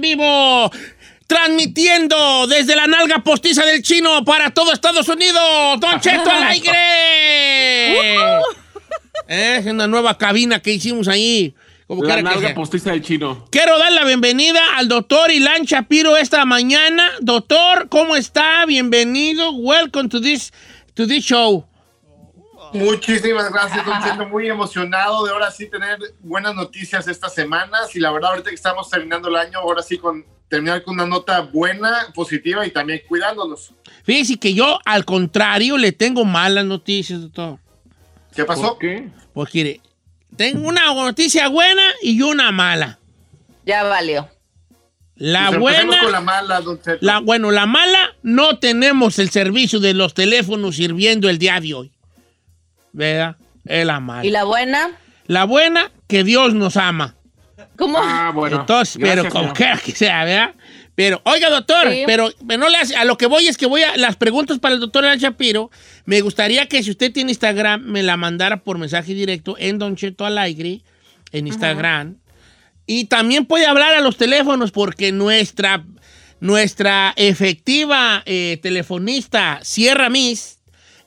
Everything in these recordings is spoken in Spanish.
en vivo. Transmitiendo desde la nalga postiza del chino para todo Estados Unidos. Don Cheto al aire. Es una nueva cabina que hicimos ahí. Como La que nalga postiza del chino. Quiero dar la bienvenida al doctor Ilan Shapiro esta mañana. Doctor, ¿cómo está? Bienvenido. Welcome to this, to this show. Muchísimas gracias, Don Cheto. Muy emocionado de ahora sí tener buenas noticias estas semanas. Y la verdad, ahorita que estamos terminando el año, ahora sí con terminar con una nota buena, positiva y también cuidándonos. Fíjese que yo, al contrario, le tengo malas noticias, doctor. ¿Qué pasó? ¿Por qué? Pues mire, tengo una noticia buena y una mala. Ya valió. La Pues buena, con la mala, Don Cheto. la, bueno, la mala, no tenemos el servicio de los teléfonos sirviendo el día de hoy. ¿Verdad? Es la mala. ¿Y la buena? La buena, que Dios nos ama. ¿Cómo? Ah, bueno. Entonces, pero como señor. quiera que sea, ¿verdad? Pero, oiga, doctor, Sí. pero, pero no le hace- a lo que voy es que voy a las preguntas para el doctor Al Shapiro. Me gustaría que si usted tiene Instagram, me la mandara por mensaje directo en Don Cheto Alegre, en Instagram. Y también puede hablar a los teléfonos porque nuestra, nuestra efectiva eh, telefonista, Sierra Miss,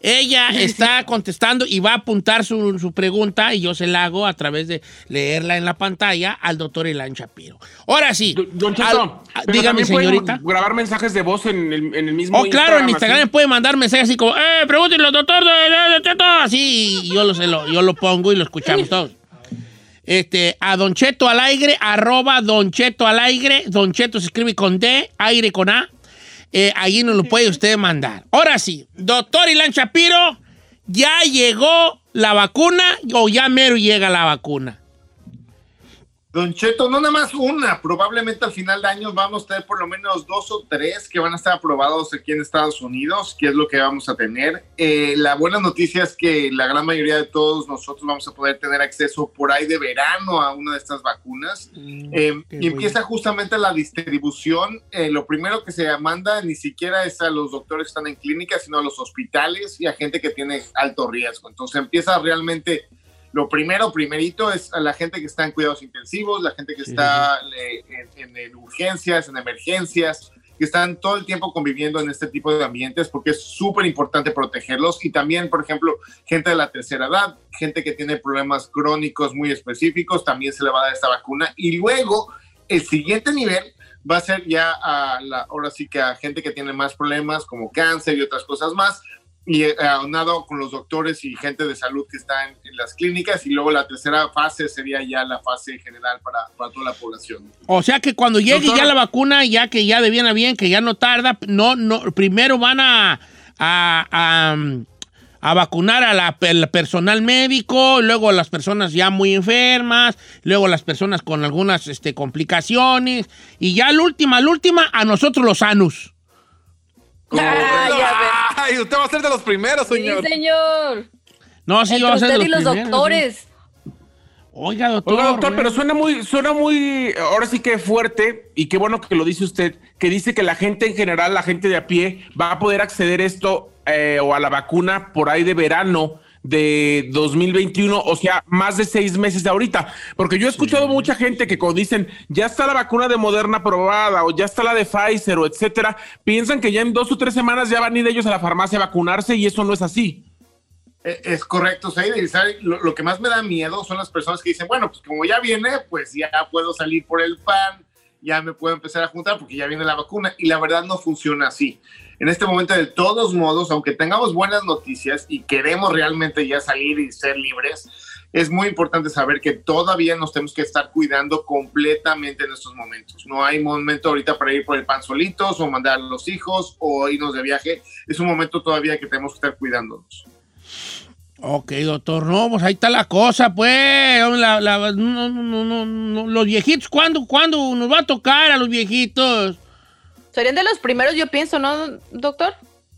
ella está contestando y va a apuntar su, su pregunta y yo se la hago a través de leerla en la pantalla al doctor Elan Shapiro. Ahora sí. Do- Don Cheto, al- dígame, señorita. grabar mensajes de voz en el, en el mismo Oh, claro, en así. Instagram me puede mandar mensajes así como, eh, pregúntenle al doctor de Cheto, así, y yo lo, se lo- yo lo pongo y lo escuchamos todos. Este, a Don Cheto al aire, arroba Don Cheto al aire, Don Cheto se escribe con D, aire con A, eh, ahí nos lo puede usted mandar. Ahora sí, doctor Ilan Shapiro, ¿ya llegó la vacuna o ya mero llega la vacuna? Don Cheto, no nada más una, probablemente al final de año vamos a tener por lo menos dos o tres que van a estar aprobados aquí en Estados Unidos, que es lo que vamos a tener. Eh, la buena noticia es que la gran mayoría de todos nosotros vamos a poder tener acceso por ahí de verano a una de estas vacunas. Eh, qué y empieza justamente la distribución. Eh, lo primero que se manda ni siquiera es a los doctores que están en clínicas, sino a los hospitales y a gente que tiene alto riesgo. Entonces empieza realmente, lo primero, primerito es a la gente que está en cuidados intensivos, la gente que está eh, en, en- en urgencias, en emergencias, que están todo el tiempo conviviendo en este tipo de ambientes porque es súper importante protegerlos y también, por ejemplo, gente de la tercera edad, gente que tiene problemas crónicos muy específicos, también se le va a dar esta vacuna. Y luego, el siguiente nivel va a ser ya a la, ahora sí que a gente que tiene más problemas como cáncer y otras cosas más, y eh, aunado con los doctores y gente de salud que está en, en las clínicas, y luego la tercera fase sería ya la fase general para, para toda la población. O sea que cuando llegue Doctora. ya la vacuna, ya que ya de bien a bien, que ya no tarda, no, no, primero van a, a, a, a vacunar a la, el personal médico, luego a las personas ya muy enfermas, luego las personas con algunas este, complicaciones, y ya la última, la última, a nosotros los sanos. Ay, usted va a ser de los primeros, Sí, señor. señor. No, sí, Entre vamos a ser usted de y los primeros, doctores. sí. Oiga, doctor. Oiga, doctor, pero suena muy, suena muy, ahora sí que fuerte, y qué bueno que lo dice usted, que dice que la gente en general, la gente de a pie, va a poder acceder esto eh, o a la vacuna por ahí de verano de 2021, o sea, más de seis meses de ahorita. Porque yo he escuchado mucha gente que cuando dicen, ya está la vacuna de Moderna aprobada, o ya está la de Pfizer, o etcétera, piensan que ya en dos o tres semanas ya van a ir ellos a la farmacia a vacunarse, y eso no es así. Eh, Es correcto, Said. Lo que más me da miedo son las personas que dicen, bueno, pues como ya viene, pues ya puedo salir por el pan, ya me puedo empezar a juntar porque ya viene la vacuna. Y la verdad no funciona así. En este momento, de todos modos, aunque tengamos buenas noticias y queremos realmente ya salir y ser libres, es muy importante saber que todavía nos tenemos que estar cuidando completamente en estos momentos. No hay momento ahorita para ir por el pan solitos o mandar a los hijos o irnos de viaje. Es un momento todavía que tenemos que estar cuidándonos. Ok, doctor, no, pues ahí está la cosa, pues. Los viejitos, ¿cuándo, ¿cuándo nos va a tocar a los viejitos? Serían de los primeros, yo pienso, ¿no, doctor?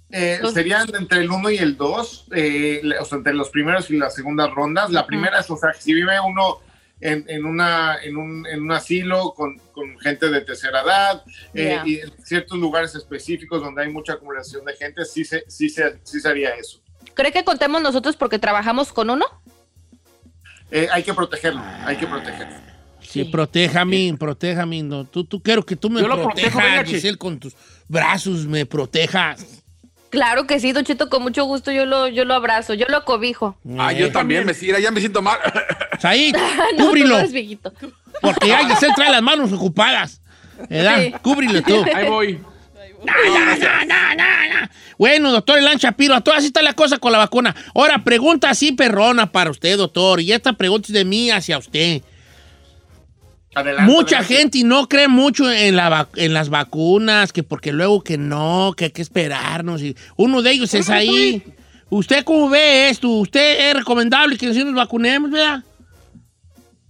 Eh, serían entre el 1 y el 2, o sea, entre los primeros y las segundas rondas. La primera es, o sea, si vive uno en, en una, en, un, en un asilo con, con gente de tercera edad eh, y en ciertos lugares específicos donde hay mucha acumulación de gente, sí se, sí se, sí se haría eso. ¿Cree que contemos nosotros porque trabajamos con uno? eh, hay que protegerlo, hay que protegerlo. Sí, protéjame, protéjame. No. Tú, tú quiero que tú me Yo lo protejo, protejas. Giselle, con tus brazos me protejas. Claro que sí, Don Cheto, con mucho gusto yo lo, yo lo abrazo, yo lo cobijo. Ah, yo Eh, también me sigue, ya me siento mal. Ahí, No, tú cúbrilo. no. Porque ya Giselle trae las manos ocupadas. ¿Verdad? Sí. Cúbrilo tú. Ahí voy. No, no, no, no, no, no. Bueno, doctor Elan Shapiro, a todas así está la cosa con la vacuna. Ahora, pregunta así perrona para usted, doctor. Y esta pregunta es de mí hacia usted. Adelante, Mucha adelante. gente no cree mucho en, la vac- en las vacunas, que porque luego que no, que hay que esperarnos. Y uno de ellos es ahí. ¿Usted cómo ve esto? ¿Usted es recomendable que nosotros nos vacunemos, verdad?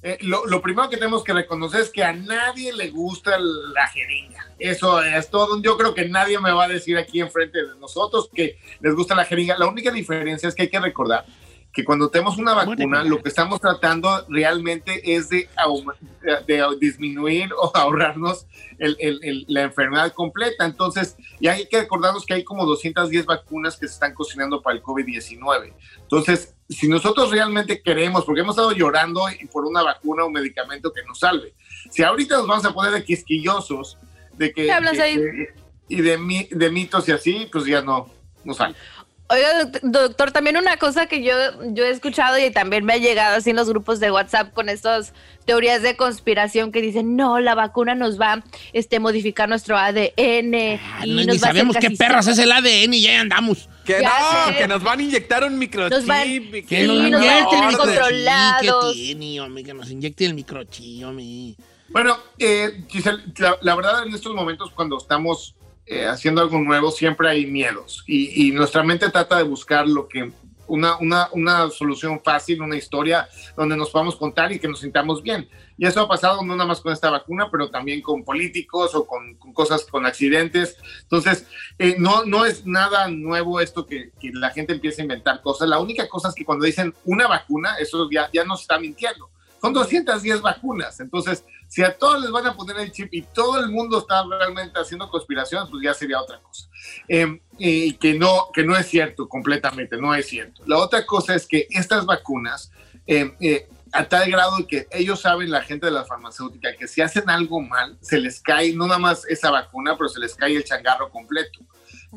Eh, lo, lo primero que tenemos que reconocer es que a nadie le gusta la jeringa. Eso es todo. Yo creo que nadie me va a decir aquí enfrente de nosotros que les gusta la jeringa. La única diferencia es que hay que recordar que cuando tenemos una vacuna, lo que estamos tratando realmente es de, de disminuir o ahorrarnos el- el- el- la enfermedad completa. Entonces, y hay que recordarnos que hay como 210 vacunas que se están cocinando para el COVID-19. Entonces, si nosotros realmente queremos, porque hemos estado llorando por una vacuna o un medicamento que nos salve, si ahorita nos vamos a poner de quisquillosos, de que... ¿Qué hablas de- ahí? de- y de, de mitos y así, pues ya no, no sale. Oiga, doct- doctor, también una cosa que yo, yo he escuchado y también me ha llegado así en los grupos de WhatsApp con estas teorías de conspiración que dicen, no, la vacuna nos va a este, modificar nuestro ADN. Ah, y no, nos ni va a hacer sabemos qué casi perras es el ADN y ya andamos. Que Ya no, sé. que nos van a inyectar un microchip. Nos van- y Que Sí, nos nos van a tener controlados. ¿Qué tiene, hombre? Que nos inyecten el microchip, hombre. Bueno, eh, Giselle, la, la verdad en estos momentos cuando estamos eh, haciendo algo nuevo siempre hay miedos y, nuestra mente trata de buscar lo que una, una, una solución fácil, una historia donde nos podamos contar y que nos sintamos bien. Y eso ha pasado no nada más con esta vacuna, pero también con políticos o con, cosas, con accidentes. Entonces, eh, no, no es nada nuevo esto que, la gente empiece a inventar cosas. La única cosa es que cuando dicen una vacuna, eso ya, ya nos está mintiendo. Son 210 vacunas. Entonces, si a todos les van a poner el chip y todo el mundo está realmente haciendo conspiraciones, pues ya sería otra cosa. Eh, y que no, que no es cierto completamente, no es cierto. La otra cosa es que estas vacunas, eh, eh, a tal grado que ellos saben, la gente de la farmacéutica, que si hacen algo mal, se les cae no nada más esa vacuna, pero se les cae el changarro completo.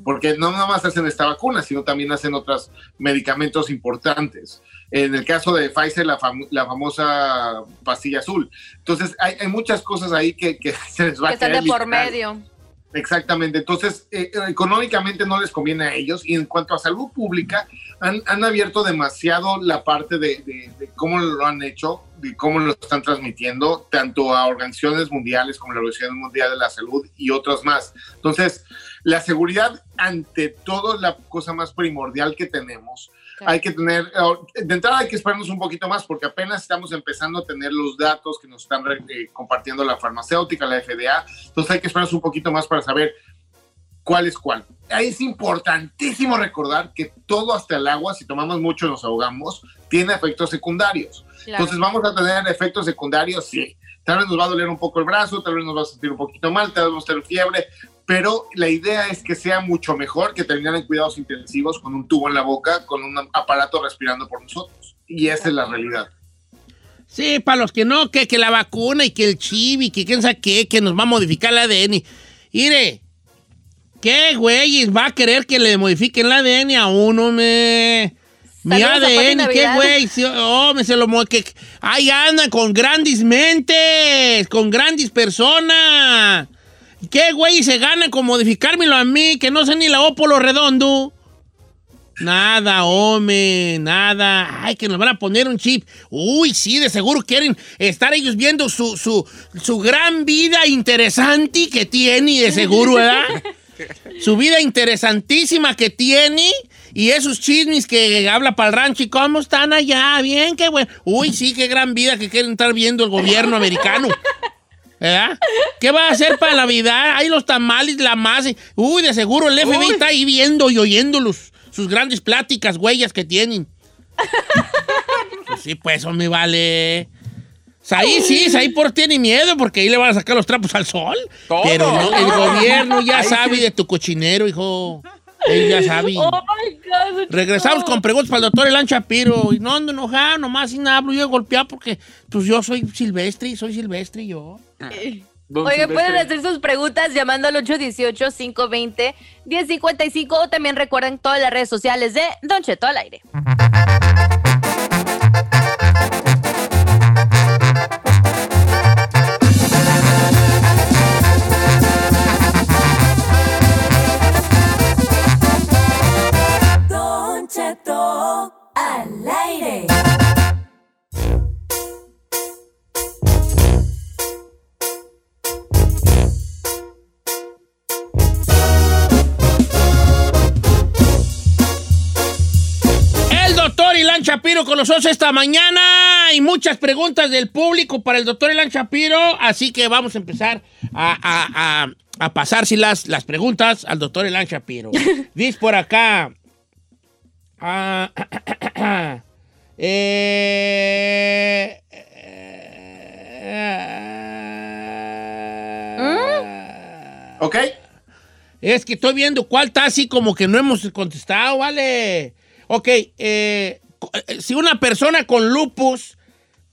Porque no nada más hacen esta vacuna, sino también hacen otros medicamentos importantes. En el caso de Pfizer, la, fam- la famosa pastilla azul. Entonces, hay, hay muchas cosas ahí que, que se les va que a están caer de por medio. Exactamente. Entonces, eh, económicamente no les conviene a ellos. Y en cuanto a salud pública, han, han abierto demasiado la parte de, de- de cómo lo han hecho, de cómo lo están transmitiendo, tanto a organizaciones mundiales como la Organización Mundial de la Salud y otras más. Entonces, la seguridad, ante todo, la cosa más primordial que tenemos. Claro. Hay que tener, eh, de entrada hay que esperarnos un poquito más porque apenas estamos empezando a tener los datos que nos están eh, compartiendo la farmacéutica, la FDA, entonces hay que esperarnos un poquito más para saber cuál es cuál. Ahí es importantísimo recordar que todo hasta el agua, si tomamos mucho nos ahogamos, tiene efectos secundarios. Claro. Entonces vamos a tener efectos secundarios, sí. Tal vez nos va a doler un poco el brazo, tal vez nos va a sentir un poquito mal, tal vez vamos a tener fiebre, pero la idea es que sea mucho mejor que terminar en cuidados intensivos con un tubo en la boca, con un aparato respirando por nosotros. Y esa es la realidad. Sí, para los que no, que, que la vacuna y que el chip y que quién sabe qué, que nos va a modificar el ADN. Mire, ¿qué güeyes va a querer que le modifiquen el ADN a uno, me? Mi ADN, ¿qué güey? Sí, Oh, me se lo que Ahí andan con grandes mentes, con grandes personas. ¿Qué güey se ganan con modificármelo a mí, que no sé ni la O por lo redondo? Nada, hombre, nada. Ay, que nos van a poner un chip. Uy, sí, de seguro quieren estar ellos viendo su, su, su gran vida interesante que tiene, de seguro, ¿verdad? su vida interesantísima que tiene y esos chismes que habla para el rancho y cómo están allá, bien, qué bueno. Uy, sí, qué gran vida que quieren estar viendo el gobierno americano. ¿Verdad? ¿Qué va a hacer para la vida? Hay los tamales, la masa. Uy, de seguro el FBI Uy. está ahí viendo y oyendo los- sus grandes pláticas, huellas que tienen. Pues sí, pues eso me vale. Ahí sí, ahí por tiene miedo porque ahí le van a sacar los trapos al sol. Todo. Pero no, el gobierno ya sabe de tu cochinero, hijo. Ella sabe. Oh my God. Regresamos con preguntas para el doctor Elan Shapiro. Y no ando enojado, nomás sin hablo yo golpeado porque pues yo soy silvestre, soy silvestre yo. Don Oye, pueden hacer sus preguntas llamando al 818-520-1055 o también recuerden todas las redes sociales de Don Cheto al aire. Shapiro con nosotros esta mañana y muchas preguntas del público para el doctor Ilan Shapiro. Así que vamos a empezar a, a, a, a pasárselas las preguntas al doctor Ilan Shapiro. Dice por acá. ah, eh, eh, ¿Ok? Es que estoy viendo cuál está así como que no hemos contestado, ¿vale? Ok, eh, si una persona con lupus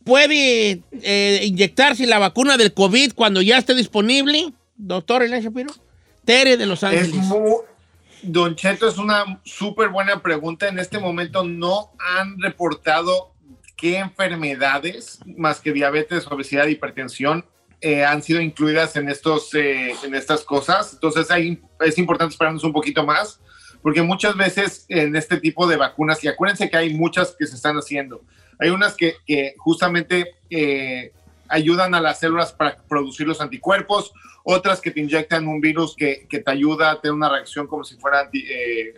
puede eh, inyectarse la vacuna del COVID cuando ya esté disponible, doctor Elena Shapiro. Tere de Los Es Ángeles. muy, Don Cheto, es una súper buena pregunta. En este momento no han reportado qué enfermedades, más que diabetes, obesidad, hipertensión, eh, han sido incluidas en, estos, eh, en estas cosas. Entonces hay- es importante esperarnos un poquito más, porque muchas veces en este tipo de vacunas, y acuérdense que hay muchas que se están haciendo, hay unas que, justamente eh, ayudan a las células para producir los anticuerpos, otras que te inyectan un virus que, te ayuda a tener una reacción como si fuera anti- eh,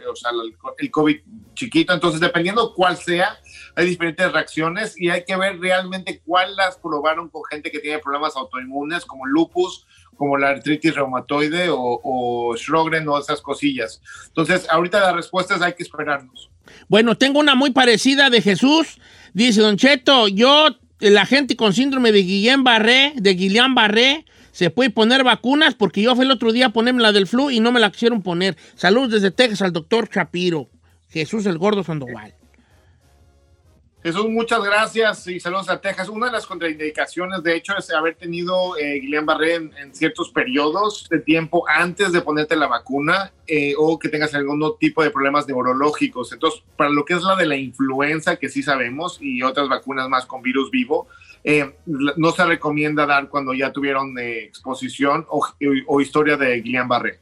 el COVID chiquito. Entonces, dependiendo cuál sea, hay diferentes reacciones y hay que ver realmente cuál las probaron con gente que tiene problemas autoinmunes como lupus, como la artritis reumatoide o, o o esas cosillas. Entonces, ahorita la respuesta es hay que esperarnos. Bueno, tengo una muy parecida de Jesús. Dice, Don Cheto, yo, la gente con síndrome de Guillain-Barré, de Guillain-Barré, se puede poner vacunas porque yo fui el otro día a ponerme la del flu y no me la quisieron poner. Saludos desde Texas al doctor Shapiro. Jesús el Gordo Sandoval. Jesús, muchas gracias y saludos a Texas. Una de las contraindicaciones, de hecho, es haber tenido eh, Guillain-Barré en, en ciertos periodos de tiempo antes de ponerte la vacuna eh, o que tengas algún tipo de problemas neurológicos. Entonces, para lo que es la de la influenza, que sí sabemos, y otras vacunas más con virus vivo, eh, no se recomienda dar cuando ya tuvieron eh, exposición o, o historia de Guillain-Barré.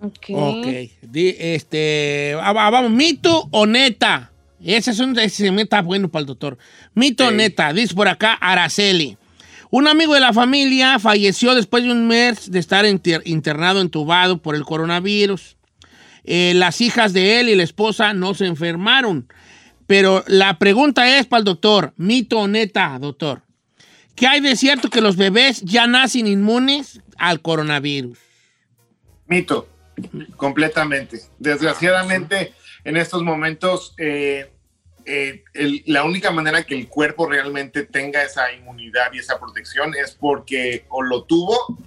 Ok. Ok. Di- este, va- vamos, mito o neta. Ese es un ese está bueno para el doctor. Mito Sí. neta, dice por acá Araceli. Un amigo de la familia falleció después de un mes de estar inter- internado, entubado por el coronavirus. Eh, las hijas de él y la esposa no se enfermaron. Pero la pregunta es para el doctor, mito o neta, doctor. ¿Qué hay de cierto que los bebés ya nacen inmunes al coronavirus? Mito, completamente. Desgraciadamente, en estos momentos, eh, eh, el- la única manera que el cuerpo realmente tenga esa inmunidad y esa protección es porque o lo tuvo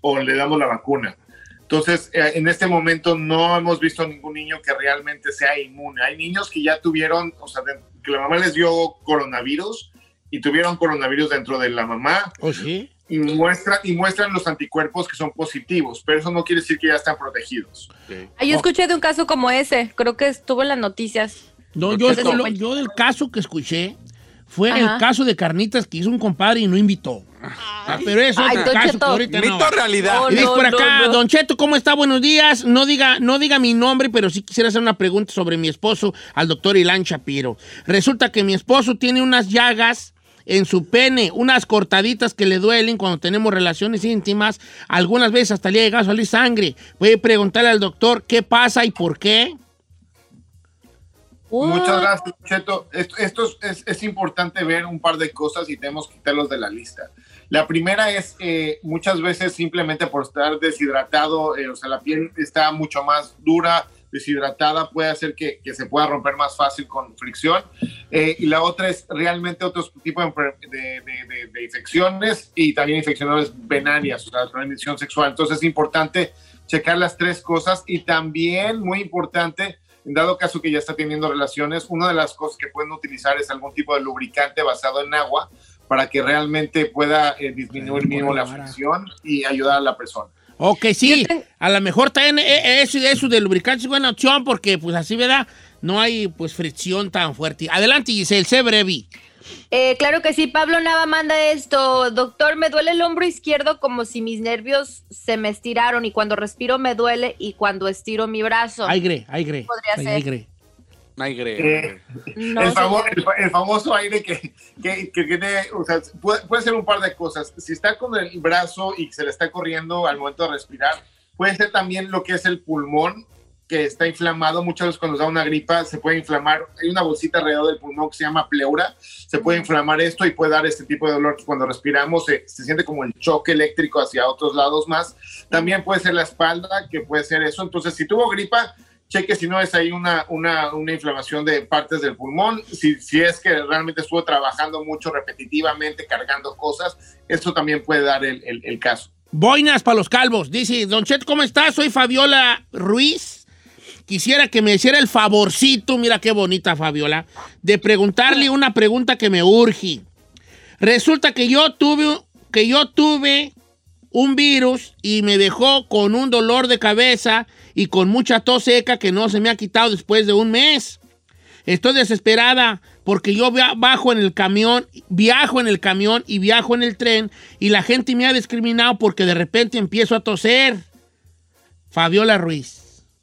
o le damos la vacuna. Entonces, eh, en este momento no hemos visto ningún niño que realmente sea inmune. Hay niños que ya tuvieron, o sea, de- que la mamá les dio coronavirus y tuvieron coronavirus dentro de la mamá ¿O sí? y, muestra, y muestran los anticuerpos que son positivos, pero eso no quiere decir que ya están protegidos. Ah, yo escuché de un caso como ese, creo que estuvo en las noticias. No, yo, lo- yo del caso que escuché fue Ajá. el caso de carnitas que hizo un compadre y no invitó. Ah, pero eso Ay, es Don caso que ahorita no. Mito o realidad. Oh, Y dice no, por no, acá, no. Don Cheto, ¿cómo está? Buenos días. No diga, no diga mi nombre, pero sí quisiera hacer una pregunta sobre mi esposo, al doctor Ilan Shapiro. Resulta que mi esposo tiene unas llagas en su pene, unas cortaditas que le duelen cuando tenemos relaciones íntimas. Algunas veces hasta le ha llegado a salir sangre. Puede preguntarle al doctor qué pasa y por qué. Muchas gracias, Cheto. Esto, esto es, importante ver un par de cosas y tenemos que quitarlos de la lista. La primera es eh, muchas veces simplemente por estar deshidratado, eh, o sea, la piel está mucho más dura, deshidratada, puede hacer que, que se pueda romper más fácil con fricción. Eh, y la otra es realmente otro tipo de, de- de- de- de infecciones y también infecciones venarias, o sea, transmisión sexual. Entonces es importante checar las tres cosas y también, muy importante, en dado caso que ya está teniendo relaciones, una de las cosas que pueden utilizar es algún tipo de lubricante basado en agua para que realmente pueda eh, disminuir mínimo la fricción y ayudar a la persona. Ok, sí, a lo mejor también eh, eso, eso de lubricante es buena opción porque pues así, ¿verdad? No hay pues fricción tan fuerte. Adelante, Giselle, sé breve. Eh, claro que sí, Pablo Nava manda esto. Doctor, me duele el hombro izquierdo como si mis nervios se me estiraron y cuando respiro me duele y cuando estiro mi brazo. Aire, aire. Podría ser. aire. Aire. Eh, No, el, famo- señor. el fa- el famoso aire que, que, que tiene, o sea, puede, puede ser un par de cosas. Si está con el brazo y se le está corriendo al momento de respirar, puede ser también lo que es el pulmón que está inflamado. Muchas veces cuando nos da una gripa se puede inflamar. Hay una bolsita alrededor del pulmón que se llama pleura. Se puede inflamar esto y puede dar este tipo de dolor que cuando respiramos se, se siente como el choque eléctrico hacia otros lados más. También puede ser la espalda, que puede ser eso. Entonces, si tuvo gripa, cheque si no es ahí una, una, una inflamación de partes del pulmón, si, si es que realmente estuvo trabajando mucho repetitivamente, cargando cosas, eso también puede dar el, el- el caso. Boinas para los calvos. Dice, Don Chet, ¿cómo estás? Soy Fabiola Ruiz. Quisiera que me hiciera el favorcito, mira qué bonita Fabiola, de preguntarle una pregunta que me urge. Resulta que yo tuve, que yo tuve un virus y me dejó con un dolor de cabeza y con mucha tos seca que no se me ha quitado después de un mes. Estoy desesperada porque yo bajo en el camión, viajo en el camión y viajo en el tren y la gente me ha discriminado porque de repente empiezo a toser. Fabiola Ruiz.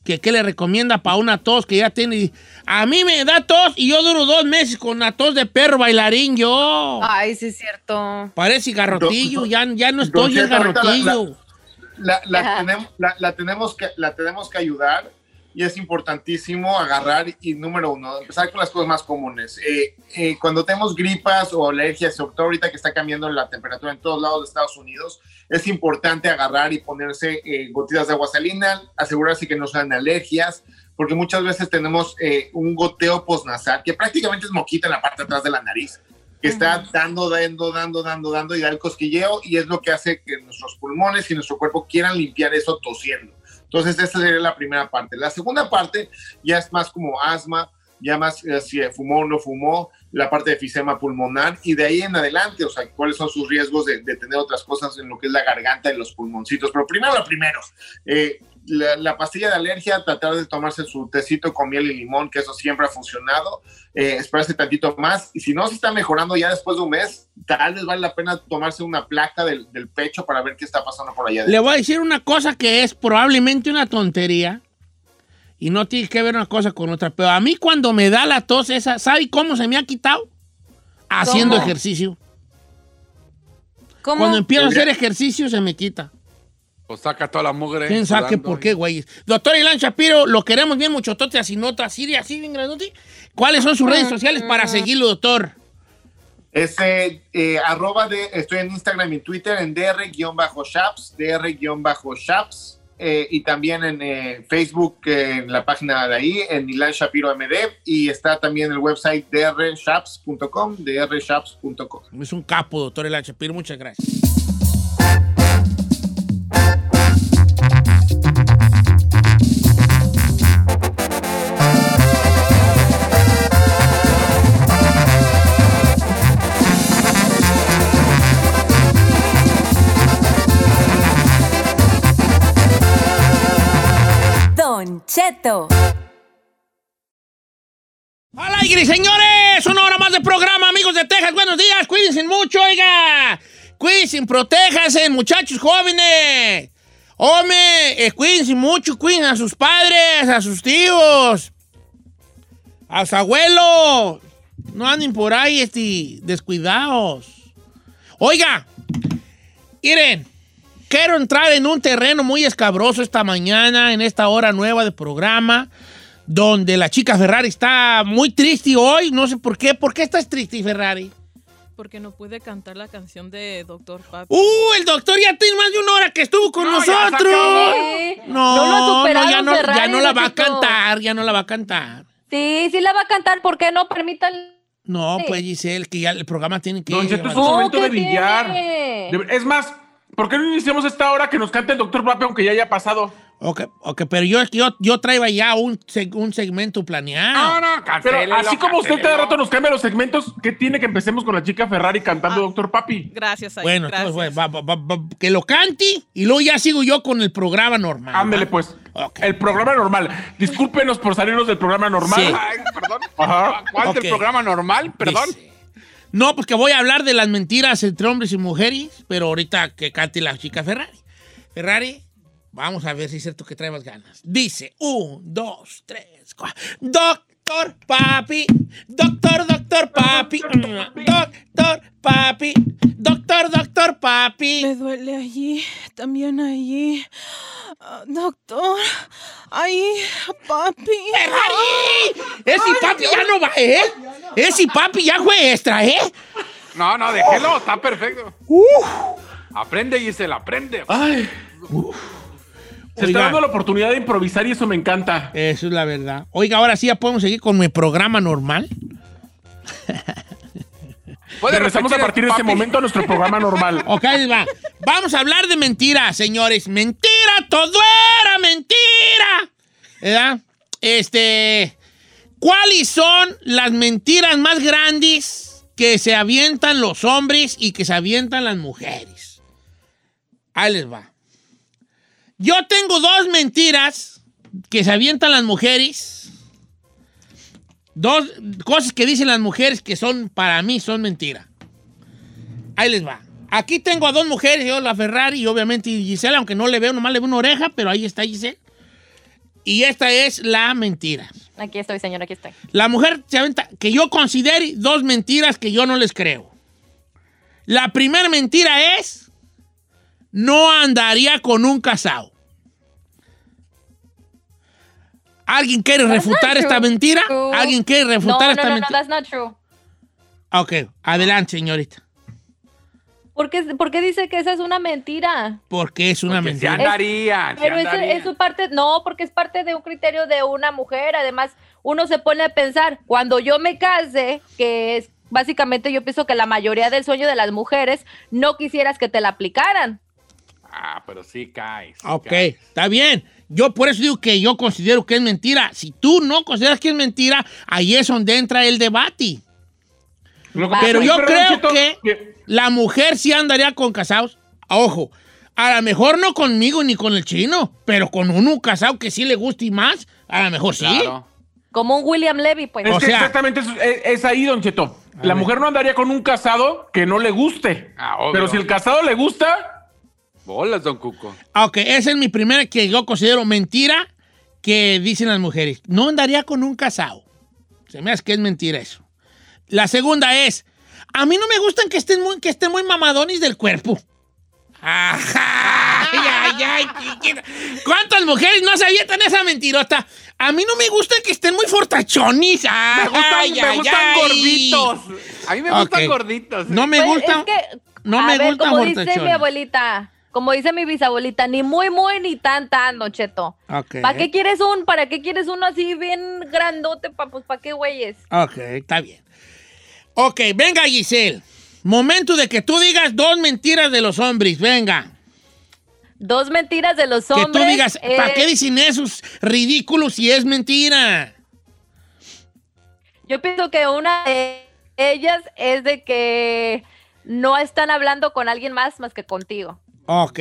¿Qué, qué le recomienda para una tos que ya tiene? A mí me da tos y yo duro dos meses con la tos de perro bailarín yo. Ay, sí es cierto. Parece garrotillo, ya, ya no estoy, la- garrotillo. La, la Ajá. tenemos, la, la tenemos que, la tenemos que ayudar y es importantísimo agarrar y número uno, empezar con las cosas más comunes. Eh, eh, cuando tenemos gripas o alergias, sobre todo ahorita que está cambiando la temperatura en todos lados de Estados Unidos, es importante agarrar y ponerse eh, gotitas de agua salina, asegurarse que no sean alergias, porque muchas veces tenemos un goteo postnasal, que prácticamente es moquita en la parte de atrás de la nariz, que está dando, dando, dando, dando, dando y da el cosquilleo y es lo que hace que nuestros pulmones y nuestro cuerpo quieran limpiar eso tosiendo. Entonces, esa sería la primera parte. La segunda parte ya es más como asma, ya más eh, si fumó o no fumó, la parte de efisema pulmonar y de ahí en adelante, o sea, cuáles son sus riesgos de, tener otras cosas en lo que es la garganta y los pulmoncitos. Pero primero primero, eh, la, la pastilla de alergia, tratar de tomarse su tecito con miel y limón, que eso siempre ha funcionado, eh, esperarse tantito más y si no se está mejorando ya después de un mes, tal vez vale la pena tomarse una placa del, del pecho para ver qué está pasando por allá. Le voy a decir una cosa que es probablemente una tontería y no tiene que ver una cosa con otra, pero a mí cuando me da la tos esa, ¿sabe cómo se me ha quitado? Haciendo ¿Cómo? ejercicio. ¿Cómo? Cuando empiezo a hacer ejercicio se me quita. O saca toda la mugre. ¿Quién sabe sudando por qué, güey? Doctor Ilan Shapiro, lo queremos bien muchotote, así nota, así, de- así bien grandote. ¿Cuáles son sus redes sociales para seguirlo, doctor? Ese eh, arroba de, estoy en Instagram y Twitter en dr-shaps, dr-shaps, eh, y también en eh, Facebook, eh, en la página de ahí, en Ilan Shapiro MD, y está también el website drshaps.com, drshaps.com. Es un capo, doctor Ilan Shapiro, muchas gracias. Cheto. ¡Hola, aire, señores! Una hora más de programa, amigos de Texas. Buenos días, cuídense mucho, oiga. Cuídense, protéjanse, muchachos jóvenes. Hombre, eh, cuídense mucho, cuiden a sus padres, a sus tíos, a su abuelo. No anden por ahí, este, descuidados. Oiga, miren, quiero entrar en un terreno muy escabroso esta mañana, en esta hora nueva de programa donde la chica Ferrari está muy triste hoy. No sé por qué. ¿Por qué estás triste, Ferrari? Porque no pude cantar la canción de Doctor Papi. ¡Uh! El doctor ya tiene más de una hora que estuvo con No, ya nosotros. Sí. No, No lo superado, ya, no, ya no la va a cantar, ya no la va a cantar. Sí, sí la va a cantar, ¿por qué no? Permítanle. No, Sí. pues Giselle, que ya el programa tiene que... Don Cheto, es momento ¿qué de tiene? De- Es más, ¿por qué no iniciamos esta hora que nos cante el doctor Pape aunque ya haya pasado? Ok, ok, pero yo, yo, yo traigo ya un, seg- un segmento planeado. No, no, Pero así como usted cada rato nos cambia los segmentos, ¿qué tiene que empecemos con la chica Ferrari cantando Doctor Papi? Gracias, Ay, bueno, gracias. entonces, bueno, va- va- va- va- que lo cante y luego ya sigo yo con el programa normal. Ándele pues. Ok. El programa normal. Discúlpenos por salirnos del programa normal. Sí. Ay, perdón. Ajá. ¿Cuál Ok. del programa normal? Perdón. Dice. No, porque voy a hablar de las mentiras entre hombres y mujeres, pero ahorita que cante la chica Ferrari. Ferrari, vamos a ver si es cierto que trae más ganas. Dice, un, dos, tres, cuatro. Doctor Papi, doctor, doctor Papi, doctor Papi, doctor, doctor Papi. Me duele allí, también allí. Ah, doctor, ahí, papi. ¡Ferrari! Ese papi ya no va, ¿eh? Ese papi ya fue extra, ¿eh? No, no, déjelo, está perfecto. Aprende, Gisela, aprende. Ay. Se Oiga. está dando la oportunidad de improvisar y eso me encanta. Eso es la verdad. Oiga, ahora sí ya podemos seguir con mi programa normal. ¿Puede Regresamos a partir de este momento a nuestro programa normal. Ok, ahí va. Vamos a hablar de mentiras, señores. Mentira, todo era mentira. ¿Verdad? Este. ¿Cuáles son las mentiras más grandes que se avientan los hombres y que se avientan las mujeres? Ahí les va. Yo tengo dos mentiras que se avientan las mujeres. Dos cosas que dicen las mujeres que son, para mí, son mentiras. Ahí les va. Aquí tengo a dos mujeres, yo la Ferrari y obviamente Giselle, aunque no le veo, nomás le veo una oreja, pero ahí está Giselle. Y esta es la mentira. Aquí estoy, señor, aquí estoy. La mujer se aventa, que yo considere dos mentiras que yo no les creo. La primera mentira es, no andaría con un casado. ¿Alguien quiere refutar esta mentira? ¿Alguien quiere No, refutar no, esta no, no, mentira? that's not true. Ok, adelante, señorita. ¿Por qué, por qué dice que esa es una mentira? Porque es una Porque se mentira. andarían, se Pero eso andarían. es su parte, no, porque es parte de un criterio de una mujer. Además, uno se pone a pensar, cuando yo me case, que es básicamente yo pienso que la mayoría del sueño de las mujeres, no quisieras que te la aplicaran. Ah, pero sí cae. sí Ok, cae. está bien. Yo por eso digo que yo considero que es mentira. Si tú no consideras que es mentira, ahí es donde entra el debate. Lo que- Pero yo creo que la mujer sí andaría con casados. Ojo, a lo mejor no conmigo ni con el chino, pero con uno casado que sí le guste y más, a lo mejor sí. Claro. Como un William Levy, pues. Es O que sea- exactamente es, es- es ahí, Don Cheto. La ver. mujer no andaría con un casado que no le guste. Ah, obvio. Pero si el casado le gusta, Bolas, don Cuco. Ah, Ok, esa es mi primera que yo considero mentira que dicen las mujeres. No andaría con un casado. Se me hace que es mentira eso. La segunda es, a mí no me gustan que estén muy, que estén muy mamadones del cuerpo. Ajá, ay, ay, ay. ¿Cuántas mujeres no se avientan esa mentirota? A mí no me gusta que estén muy fortachones. Ay, Me gustan, ay, me gustan ay. gorditos. A mí me gustan Ok. gorditos. No me Pues, gustan. es que, no a me ver, gustan como dice mi abuelita, como dice mi bisabuelita, ni muy, muy, ni tan, tan, Don Cheto. ¿Para qué quieres un, para qué quieres uno así bien grandote, pa, pues, ¿para qué güeyes? Ok, está bien. Ok, venga Giselle. Momento de que tú digas dos mentiras de los hombres, venga. Dos mentiras de los Que hombres. tú digas, ¿para eh, qué dicen esos ridículos si es mentira? Yo pienso que una de ellas es de que no están hablando con alguien más más que contigo. Ok,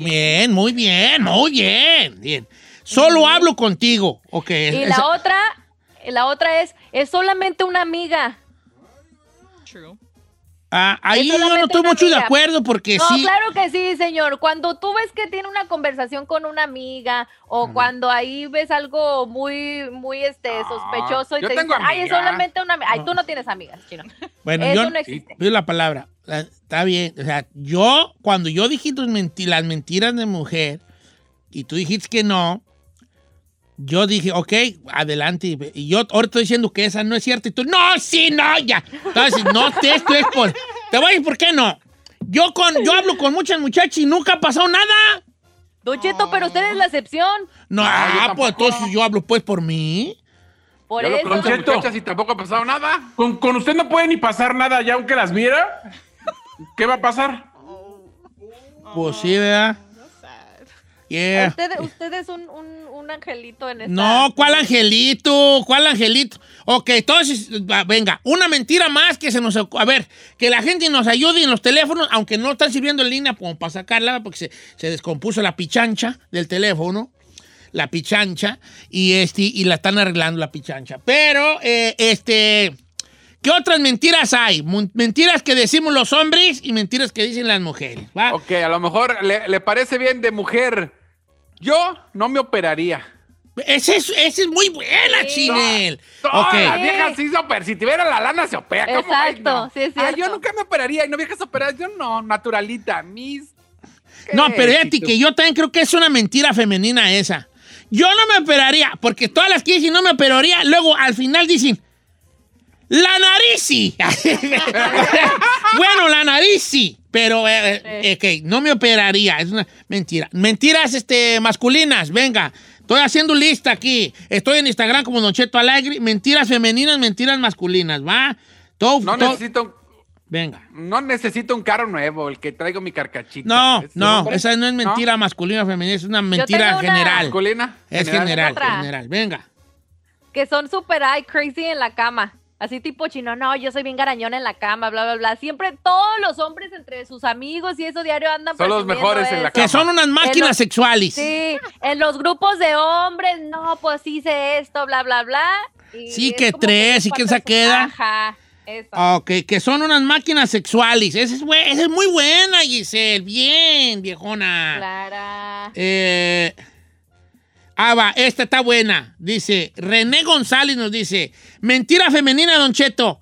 bien, muy bien, muy bien, bien. Solo hablo contigo, ok. Y esa- la otra, la otra es, es solamente una amiga. Ah, ahí yo no estoy mucho de acuerdo porque No, sí. claro que sí, señor. Cuando tú ves que tiene una conversación con una amiga o cuando ahí ves algo muy, muy este, Ah, sospechoso y te dicen, ay, es amigas". solamente una amiga. Ay, tú no tienes amigas, chino. Bueno, Eso yo no existe. pido la palabra. La- Está bien. O sea, yo, cuando yo dije tus menti- las mentiras de mujer y tú dijiste que no, yo dije, ok, adelante. Y yo ahora estoy diciendo que esa no es cierta. Y tú, no, sí, no, ya. Entonces, no, esto es por. Te voy a decir por qué no. Yo, con, yo hablo con muchas muchachas y nunca ha pasado nada. Don Cheto, pero usted es la excepción. No, yo ah, pues entonces yo hablo pues por mí. Por Yo hablo eso. con Cheto. muchachas y tampoco ha pasado nada. con, con usted no puede ni pasar nada ya aunque las viera. ¿Qué va a pasar? Pues sí, ¿verdad? Yeah. Usted, usted es un, un, un angelito en esta. No, ¿cuál angelito? ¿Cuál angelito? Ok, entonces, venga, una mentira más que se nos... A ver, que la gente nos ayude en los teléfonos, aunque no están sirviendo en línea como para sacarla, porque se, se descompuso la pichancha del teléfono, la pichancha, y, este, y la están arreglando la pichancha. Pero, eh, este... ¿Qué otras mentiras hay? Mentiras que decimos los hombres y mentiras que dicen las mujeres. ¿va? Ok, a lo mejor le, le parece bien de mujer. Yo no me operaría. Esa es, muy buena, Sí. Chinel. No, Ok. las viejas sí se operan. Si tuviera la lana, se opera. ¿Cómo Exacto, ves? sí es Ah, yo nunca me operaría. Y no viejas operadas. Yo no, naturalita. Mis. No, pero fíjate que yo también creo que es una mentira femenina esa. Yo no me operaría, porque todas las que dicen no me operaría, luego al final dicen, la nariz sí. bueno, la nariz sí, pero eh, eh, ok, no me operaría, es una mentira. Mentiras este, masculinas, venga. Estoy haciendo lista aquí. Estoy en Instagram como Don Cheto Alegre. Mentiras femeninas, mentiras masculinas, ¿va? Todo, No todo- necesito, Venga. no necesito un carro nuevo, el que traigo mi carcachita. No, ¿Es no, esa no es mentira ¿No? masculina o femenina, es una mentira una. general. ¿Masculina? Es general, Otra. general. Venga. Que son super eye crazy en la cama. Así tipo chino, no, yo soy bien garañón en la cama, bla, bla, bla. Siempre todos los hombres entre sus amigos y eso diaario andan Son los mejores en la eso. Que son unas máquinas los- sexuales. Sí, en los grupos de hombres, no, pues hice esto, bla, bla, bla. y Sí, que tres, es ¿y quién parte se queda? Ajá, eso. Ok, que son unas máquinas sexuales. Esa es, esa es muy buena, Giselle. Bien, viejona. Clara. Eh, ah, va, esta está buena. Dice, René González nos dice, mentira femenina, Don Cheto.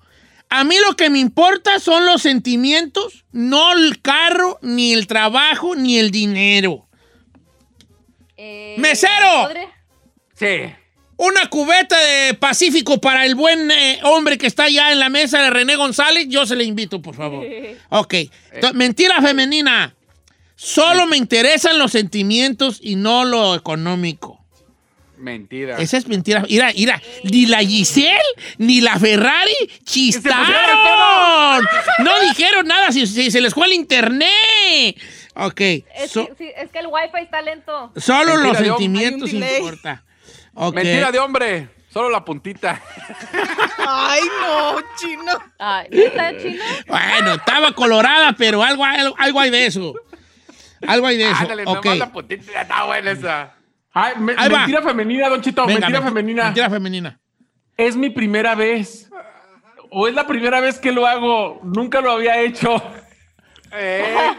A mí lo que me importa son los sentimientos, no el carro, ni el trabajo, ni el dinero. Eh, ¡Mesero! Sí. Una cubeta de Pacífico para el buen eh, hombre que está allá en la mesa de René González, yo se le invito, por favor. Ok. Entonces, mentira femenina. Solo me interesan los sentimientos y no lo económico. Mentira. Esa es mentira. Mira, mira, ni la Giselle ni la Ferrari chistaron. No dijeron nada si, si se les fue el internet. Ok. Es, so- que, sí, es que el wifi está lento. solo Mentira los sentimientos importa. Ok. Mentira de hombre. Solo la puntita. Ay, no, chino. Ay, ¿neta, chino? Bueno, estaba colorada, pero algo, algo, algo hay de eso. Algo hay de eso. Ándale, ok. nomás la puntita. Está buena esa. Ay, me- Ahí va. mentira femenina, Don Chito, Venga, mentira men- femenina. Mentira femenina. Es mi primera vez. O es la primera vez que lo hago. Nunca lo había hecho. Eh.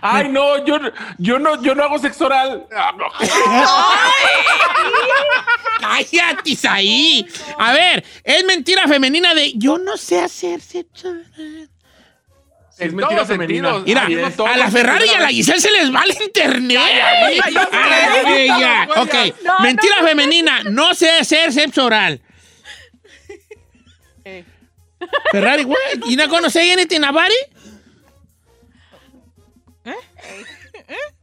Ay, no, yo, yo no, yo no hago sexo oral. Cállate, ahí. A ver, es mentira femenina de yo no sé hacer sexo. Es En mentira femenina. Mira, a la Ferrari y a la Giselle se les va el internet. Ok, mentira femenina, no sé hacer sexo oral. Ferrari, güey, ¿y no conoce anything about it?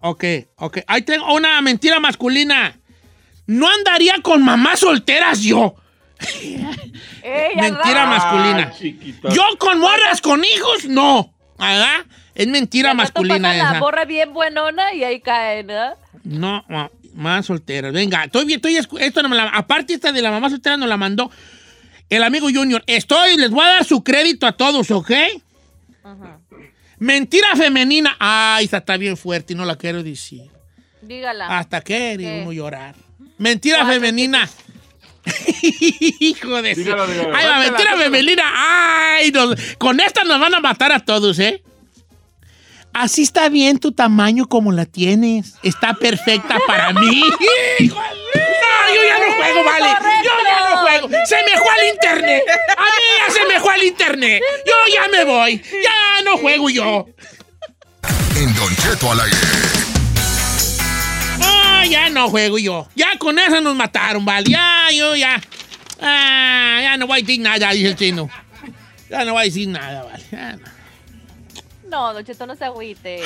Ok, ok. Ahí tengo una mentira masculina. No andaría con mamás solteras yo. Ey, Mentira masculina. Ah. Yo con morras con hijos, no. ¿Verdad? Es mentira al rato masculina La esa. borra bien buenona y ahí cae, ¿no? No, más solteras. Venga, estoy bien, estoy esto no me la- aparte esta de la mamá soltera nos la mandó el amigo Junior. Estoy, les voy a dar su crédito a todos, ¿ok? Mentira femenina. Ay, esta está bien fuerte y no la quiero decir. Dígala. Hasta que uno llorar. Mentira ¿Cuál? femenina. Hijo de... Dígalo, dígalo. Ay, va, cuéntala. femenina. Ay, nos- con esta nos van a matar a todos, ¿eh? Así está bien tu tamaño como la tienes. Está perfecta para mí. Hijo de- No, yo ya no juego, vale. Yo ya no juego. Se me fue al internet. A mí ya se me fue al internet. Yo ya me voy. Ya no juego yo. En Don Cheto al aire. No, ya no juego yo. Ya con eso nos mataron, vale. Ya, yo ya. Ah, ya no voy a decir nada, dice el chino. Ya no voy a decir nada, vale. Ya no. No, Don Cheto, no se agüite.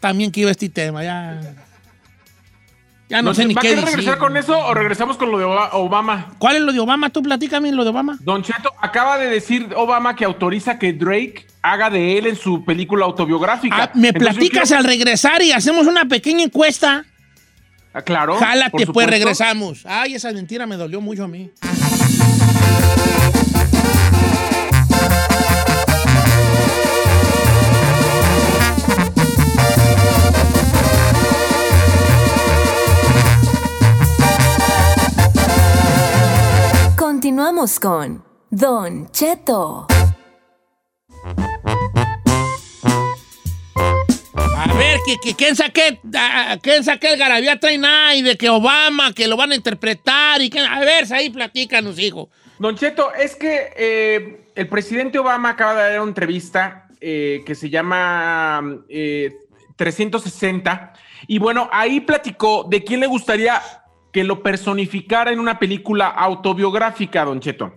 También que iba este tema, ya. Ya no No sé ni ¿Va a decir. regresar con eso o regresamos con lo de Oba- Obama? ¿Cuál es lo de Obama? Tú platícame lo de Obama. Don Cheto acaba de decir Obama que autoriza que Drake haga de él en su película autobiográfica. Ah, me Entonces, platicas quiero- al regresar y hacemos una pequeña encuesta. Ah, Claro. Jálate, pues regresamos. Ay, esa mentira me dolió mucho a mí. Continuamos con Don Cheto. A ver, que, que- ¿quién saqué, a- quién saqué el Garabía y de que Obama, que lo van a interpretar y que, a ver, ahí platícanos, hijo. Don Cheto, es que eh, el presidente Obama acaba de dar una entrevista eh, que se llama eh, 360 y bueno, ahí platicó de quién le gustaría que lo personificara en una película autobiográfica, Don Cheto.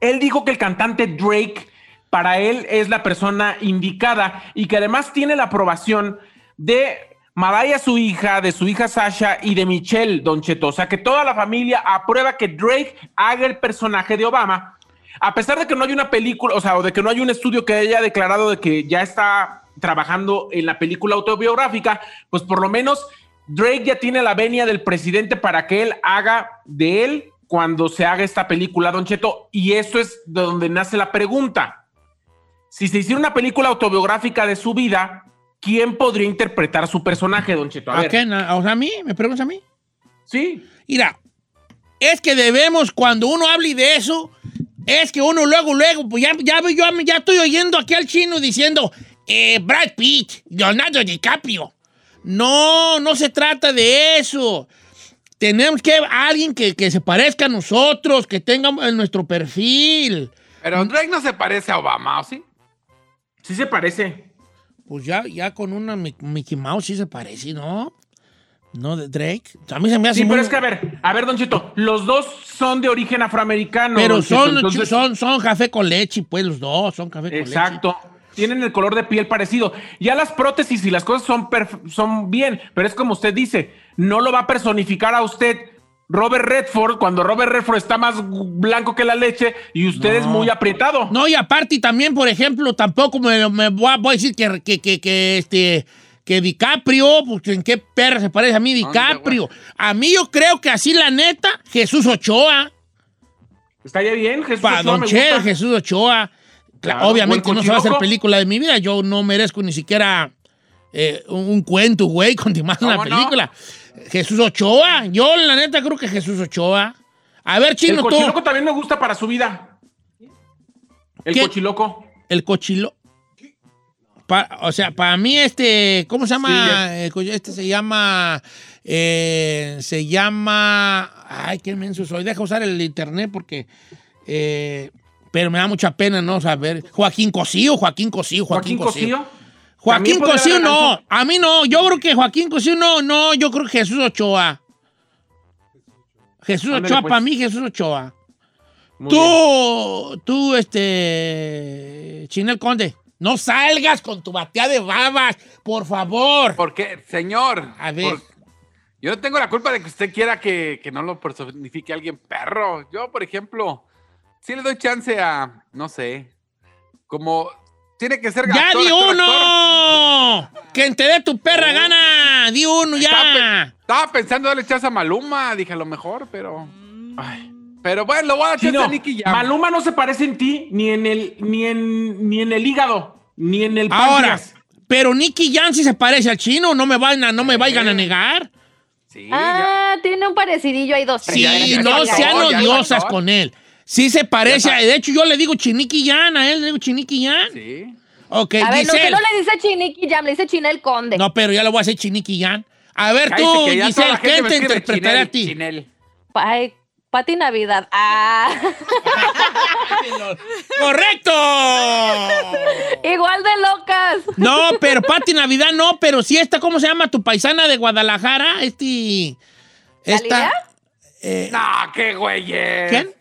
Él dijo que el cantante Drake para él es la persona indicada y que además tiene la aprobación de Madaya, su hija, de su hija Sasha y de Michelle, Don Cheto. O sea, que toda la familia aprueba que Drake haga el personaje de Obama, a pesar de que no hay una película, o sea, o de que no hay un estudio que haya declarado de que ya está trabajando en la película autobiográfica, pues por lo menos Drake ya tiene la venia del presidente para que él haga de él cuando se haga esta película, Don Cheto. Y eso es de donde nace la pregunta. Si se hiciera una película autobiográfica de su vida, ¿quién podría interpretar su personaje, Don Cheto? A ¿A O sea, a mí, ¿me preguntas a mí? Sí. Mira, es que debemos, cuando uno hable de eso, es que uno luego, luego, pues ya, ya, yo ya estoy oyendo aquí al chino diciendo, eh, Brad Pitt, Leonardo DiCaprio. No, no se trata de eso. Tenemos que alguien que, que se parezca a nosotros, que tenga en nuestro perfil. Pero Drake no se parece a Obama, ¿o sí? Sí se parece. Pues ya, ya con una Mi- Mickey Mouse sí se parece, ¿no? No de Drake. A mí se me hace Sí, muy- pero es que a ver, a ver, Don Cheto, los dos son de origen afroamericano. Pero son, entonces- son, son café con leche, pues los dos son café con leche. Exacto. Tienen el color de piel parecido. Ya las prótesis y las cosas son, son bien, pero es como usted dice, no lo va a personificar a usted Robert Redford cuando Robert Redford está más blanco que la leche y usted es muy aprietado. No, y aparte y también, por ejemplo, tampoco me, me voy, a, voy a decir que, que, que, que, este, que DiCaprio, pues en qué perra se parece a mí DiCaprio. A mí yo creo que así la neta, Jesús Ochoa, ¿Está ya bien, Jesús? para Ochoa, Don me gusta. Jesús Ochoa. Claro, Obviamente el no se va a hacer cochiloco. película de mi vida, yo no merezco ni siquiera eh, un, un cuento, güey, con más una película. Jesús Ochoa, yo la neta creo que Jesús Ochoa. A ver, El chino, tú. cochiloco también me gusta para su vida. El ¿Qué? cochiloco. El cochilo. Pa- o sea, para mí este, ¿cómo se llama? Sí. El co- este se llama, eh, se llama, ay, qué menso soy. Deja usar el internet porque, eh, pero me da mucha pena no saber. Joaquín Cosío, Joaquín Cosío, Joaquín, Joaquín Cosío. Joaquín Cosío no, a mí no, yo creo que Joaquín Cosío no, no, yo creo que Jesús Ochoa. Jesús Ándale, Ochoa, pues. para mí Jesús Ochoa. Muy bien. Tú, tú, este, Chinel Conde, no salgas con tu batea de babas, por favor. Porque, señor. A ver. por- yo no tengo la culpa de que usted quiera que, que no lo personifique alguien perro. Yo, por ejemplo, sí le doy chance a, no sé, como tiene que ser ¡Ya actor, di actor, actor. uno! ¡Que te dé tu perra gana! ¡Di uno Estaba, pe- ya! estaba pensando darle chance a Maluma, dije a lo mejor, pero. Ay, pero bueno, lo voy a dar chance a Nicky Jam. Maluma no se parece en ti ni en el ni en ni en el hígado ni en el Ahora, páncreas. pero Nicky Jan sí se parece al chino, no me vayan a, no me vayan a negar. Sí, ya. Ah, tiene un parecidillo ahí dos. Sí, ya, ya, no ya, sean ya, ya, odiosas ya. con él. Sí se parece, a- de hecho yo le digo Chiniqui Jan, a él le digo Chiniqui Jan. Sí. Ok, A ver, no, Giselle. usted no le dice Chiniqui Jam, le dice Chinel Conde. No, pero ya le voy a hacer Chiniqui Jan. A ver tú, Giselle, la gente ¿quién me te escribe interpretará a ti? Chinel. Ay, Pati Navidad. Ah, ¡Correcto! igual de locas. No, pero Pati Navidad no, pero sí esta, ¿cómo se llama? Tu paisana de Guadalajara, este... Esta... ¿Galilea? eh, No, qué güeyes. ¿Quién?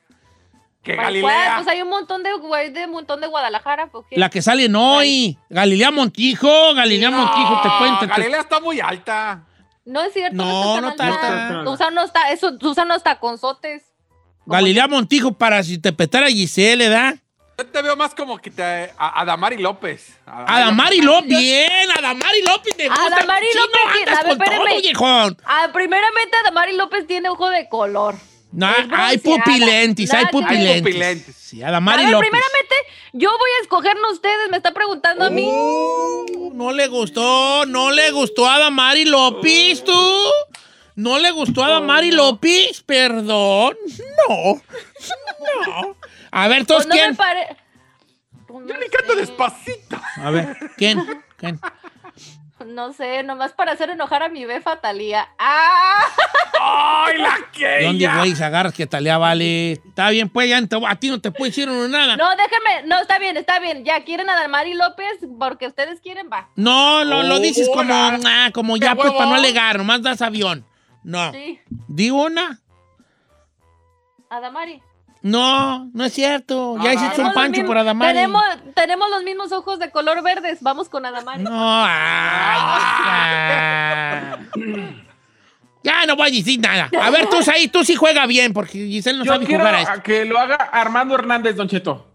Que. Galilea. Pues hay un montón de güey de un montón de Guadalajara. ¿por qué? La que sale en hoy. Galilea Montijo, Galilea Montijo, te cuento. te- Galilea está muy alta. No es cierto. No, no está está alta. eso, usan unos taconzotes. Como Galilea Montijo para si te petara Giselle, ¿verdad? Yo te veo más como que te, a, Adamari López. Adamari López, bien, Adamari López te gusta. Adamari Chino, López, andas a ver, con todo, viejón. Ah, primeramente, Adamari López tiene ojo de color. No, hay pupilentis, hay ver. pupilentis. pupilentes. Sí, A Adamari ver, López. primeramente, yo voy a escogernos ustedes, me está preguntando a mí. Uh, no le gustó, no le gustó a Adamari López, tú. ¿No le gustó a Adamari López? Perdón. No. No. A ver, Pues ¿todos no me quién? pare... Pues Yo le canto despacito. A ver, ¿quién? ¿Quién? No sé, nomás para hacer enojar a mi befa Talía. ¡Ah! ¡Ay, la que! ¿De dónde, güey, se agarras que talía vale? Está bien, pues, ya no te- a ti no te puede decir uno nada. No, déjenme, no, está bien, está bien. Ya quieren a Dalmari López porque ustedes quieren, va. No, lo, lo dices como, ah, como ya, ¡Qué pues, para no alegar, nomás das avión. No. Sí, Di una. a Damari. No, no es cierto. Ya Ah. hiciste un pancho por Adamari. Tenemos, tenemos los mismos ojos de color verdes. Vamos con Adamari. No, ay, hija. Ya no voy a decir nada. A ver, tú ahí, tú sí juega bien, porque Giselle no Yo sabe quiero jugar a esto. a que lo haga Armando Hernández, Don Cheto.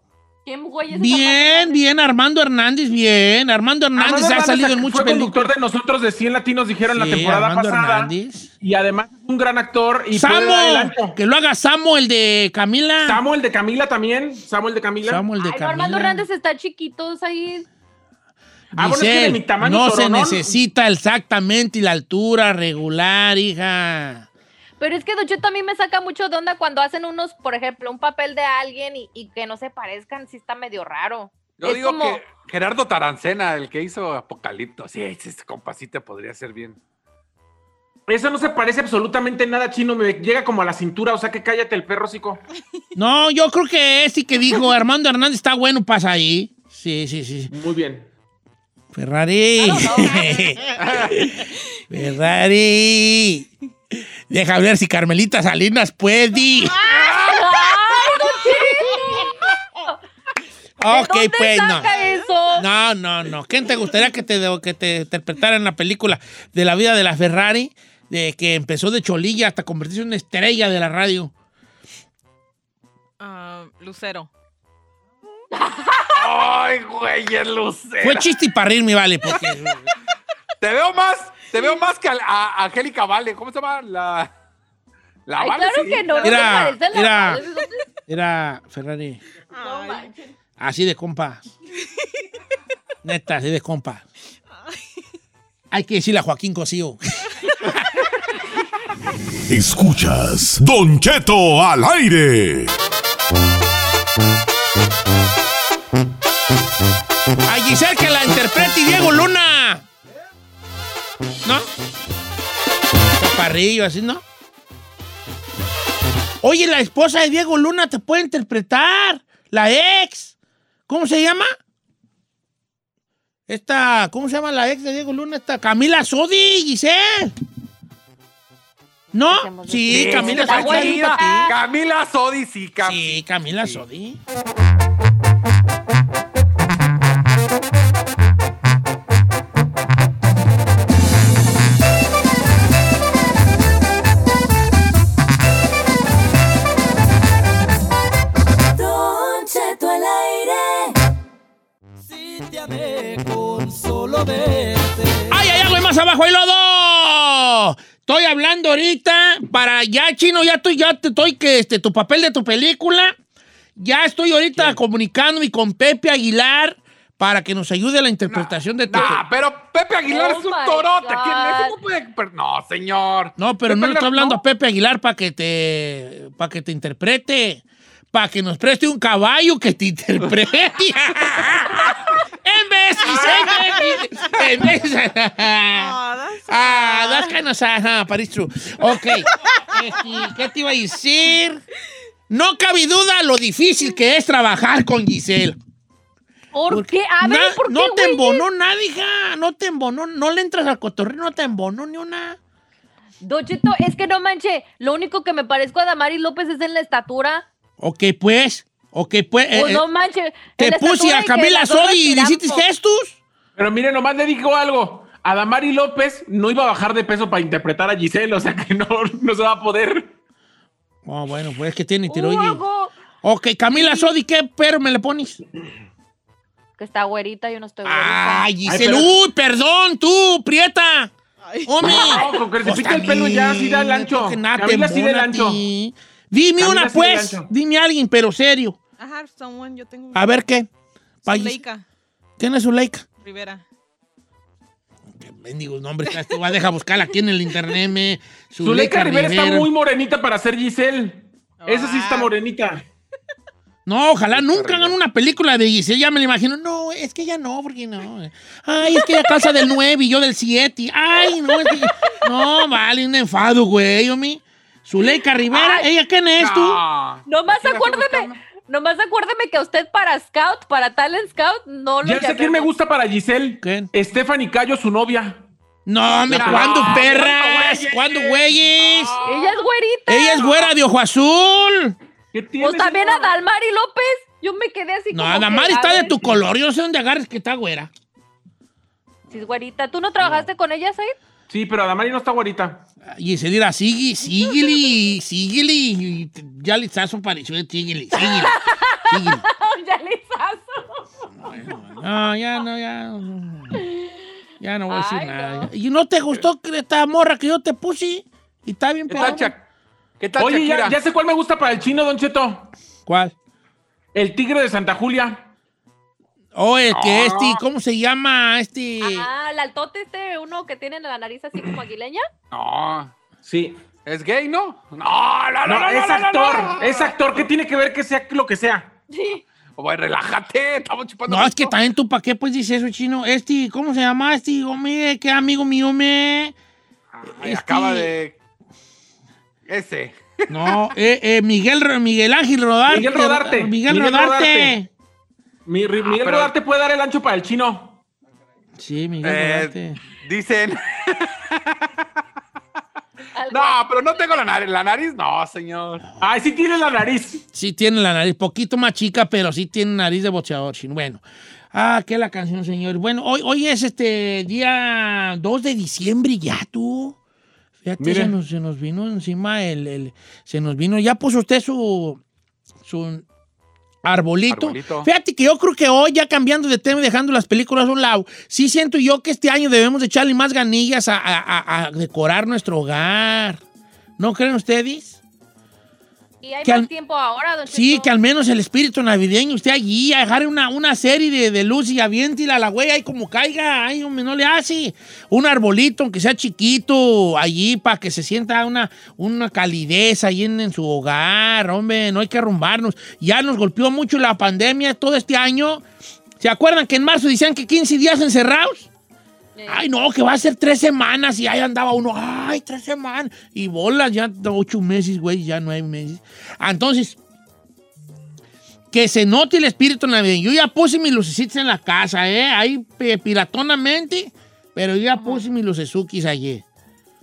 ¿Quién güey es esa Bien, bien, Armando Hernández, bien. Armando Hernández Armando ha Hernández salido en fue muchas conductor películas. de nosotros de 100 latinos, dijeron la temporada Armando pasada. Hernández. Y además es un gran actor y el Samo, que lo haga Samo, el de Camila. Samuel de Camila también. Samuel de Camila. Samuel de Ay, Camila. Armando Hernández está chiquito, ahí. Ah, bueno, es que de mi tamaño no se necesita exactamente la altura regular, hija. Pero es que Don Cheto a mí me saca mucho de onda cuando hacen unos, por ejemplo, un papel de alguien y, y que no se parezcan, sí está medio raro. Yo Es digo como- que Gerardo Tarancena, el que hizo Apocalipto, sí, ese compasita podría ser bien. Eso no se parece absolutamente nada chino. Me llega como a la cintura. O sea que cállate el perro, cico. No, yo creo que este que dijo Armando Hernández está bueno, pasa ahí. Sí, sí, sí. Muy bien. Ferrari. Ferrari. Deja ver si Carmelita Salinas puede. Ok, ¿De dónde pues no. saca eso? No, no, no. ¿Quién te gustaría que te, que te interpretara en la película de la vida de la Ferrari? De que empezó de cholilla hasta convertirse en una estrella de la radio. Ah, Lucero. Ay, güey, el lucero. Fue chiste y para reírme, vale, porque... Te veo más, te veo más que a, a Angélica Vale. ¿Cómo se llama? La. La Ay, Vale, claro sí. que no, no Era- se parece a la era- madre, ¿dónde- Era Ferrari. No manches. Así de compa. Neta, así de compa. Hay que decirle a Joaquín Cosío. Escuchas Don Cheto al aire. A Giselle que la interprete y Diego Luna. ¿No? Chaparrillo, así, ¿no? Oye, la esposa de Diego Luna te puede interpretar. La ex. ¿Cómo se llama? Esta, ¿cómo se llama la ex de Diego Luna? Esta, Camila Sodi, Giselle. ¿No? Sí, Camila Sodi. Camila Sodi, sí, Cam- Sí, Camila Sodi. Ahorita para ya, chino, ya estoy, ya te estoy que este, tu papel de tu película. Ya estoy ahorita comunicándome con Pepe Aguilar para que nos ayude a la interpretación de tu. Nah, pero Pepe Aguilar Oh es un torote. God. ¿Quién es? No puede- pero- No, señor. No, pero Pepe no le estoy hablando no. a Pepe Aguilar para que te para que te interprete, para que nos preste un caballo que te interprete. Vez, en vez. Ah, that's kind of sad, huh, but it's true. Ok. Este, ¿Qué te iba a decir? No cabe duda lo difícil que es trabajar con Giselle. ¿Por qué? A ver, na- ¿por qué, No te embonó nada, hija. No te embonó. No le entras al cotorreo, no te embonó ni una. Don Cheto, es que no manche, lo único que me parezco a Damari López es en la estatura. Ok, pues. Ok, pues. eh, Pues eh, no manche. te en la puse a Camila Sodi y le hiciste gestos. Pero mire, nomás le digo algo. Adamari López no iba a bajar de peso para interpretar a Giselle, o sea que no, no se va a poder. Oh, bueno, pues es que tiene Uh, tiroides. algo- Ok, Camila Sodi, ¿qué pero me le pones? Que está güerita, yo no estoy güerita. Ay, Giselle, pero- uy, perdón, tú, prieta. Hombre. No, con que se pinte el pelo ya, sí da el ancho. Te Camila sí da el a ancho. Dime Camila una, pues. Dime a alguien, pero serio. Ajá, someone, yo tengo A ver qué. Zuleika ¿Quién es Zuleika? Rivera. Qué mendigos nombres. Te va a dejar buscarla aquí en el internet. Me. Zuleika Rivera está muy morenita para ser Giselle. Esa sí Ah. está morenita. No, ojalá nunca hagan una película de Giselle. Ya me la imagino. No, es que ya no, porque no. Ay, es que ella calza del 9 y yo del 7. Ay, no, es que. No, vale, un enfado, güey, homie. Zuleika Rivera, ¿ella quién es tú? No. Nomás ¿Qué nomás acuérdeme que a usted para Scout, para Talent Scout, no lo Ya sé quién me gusta para Giselle. ¿Quién? Stephanie Cayo, su novia. No, me No, ¿cuándo, no, perras? güeyes. ¿Cuándo, güeyes? Ella es güerita. Ella es güera de ojo azul. ¿Qué tiene? Pues también a? Dalmari López. Yo me quedé así No, como que, Damari a está de ver, tu color. Yo no sé dónde agarres que está güera. Si es güerita. ¿Tú no trabajaste con ella, Said? Sí, pero Adamari no está guarita. Y se dirá, sigue, síguele, síguele. Y ya le estás pareció de síguele, síguele. síguele. ya lizazo. No, ya no, ya. Ya no voy a decir Ay, nada. no. ¿Y no te gustó esta morra que yo te puse? Y está bien ¿Qué tal, pegada. ¿Qué tal, Oye, ya, ya sé cuál me gusta para el chino, Don Cheto. ¿Cuál? El tigre de Santa Julia. Oh, el que este, ¿cómo se llama? Este. Ah, el altote este, uno que tiene la nariz así como aguileña. No. Sí. ¿Es gay, no? No, no, no, No, no, es no, no, actor. no. Es actor. ¿Qué tiene que ver que sea lo que sea? Oye, relájate, estamos chupando. No, es que también tú, ¿para qué pues dices eso, chino? Este, ¿cómo se llama? Este, hombre, qué amigo mío, me. Ay, este- acaba de... Ese. No, eh, eh, Miguel, Miguel Ángel Rodarte. Miguel Rodarte. Miguel, Miguel Rodarte. Mi, Ri- Miguel pero- Rodarte puede dar el ancho para el chino. Sí, Miguel Eh, Rodarte. dicen... No, pero no tengo la nariz. ¿La nariz? No, señor. Ay, sí tiene la nariz. Sí tiene la nariz, poquito más chica, pero sí tiene nariz de chino. Bueno. Ah, qué la canción, señor. Bueno, hoy, hoy es este día 2 de diciembre ya, tú. Fíjate, se nos, se nos vino encima el, el- Se nos vino. Ya puso usted su. Su arbolito. Arbolito. Fíjate que yo creo que hoy, ya cambiando de tema y dejando las películas a un lado, sí siento yo que este año debemos de echarle más ganillas a, a- a- a decorar nuestro hogar. ¿No creen ustedes? Y hay que más al- tiempo ahora, don Sí, Cheto. que al menos el espíritu navideño esté allí, a dejar una, una serie de, de luz y aviéntila a la güey ahí como caiga, ay, hombre, no le hace. Un arbolito, aunque sea chiquito, allí para que se sienta una, una calidez ahí en, en su hogar, hombre, no hay que arrumbarnos. Ya nos golpeó mucho la pandemia todo este año. ¿Se acuerdan que en marzo decían que 15 días encerrados? Eh, Ay, no, que va a ser tres semanas y ahí andaba uno, ay, tres semanas. Y bolas, ya ocho meses, güey, ya nueve meses. Ah, Entonces, que se note el espíritu navideño. Yo ya puse mis lucecitas en la casa, ¿eh? Ahí pe- piratonamente, pero yo ya puse mis lucesukis ayer.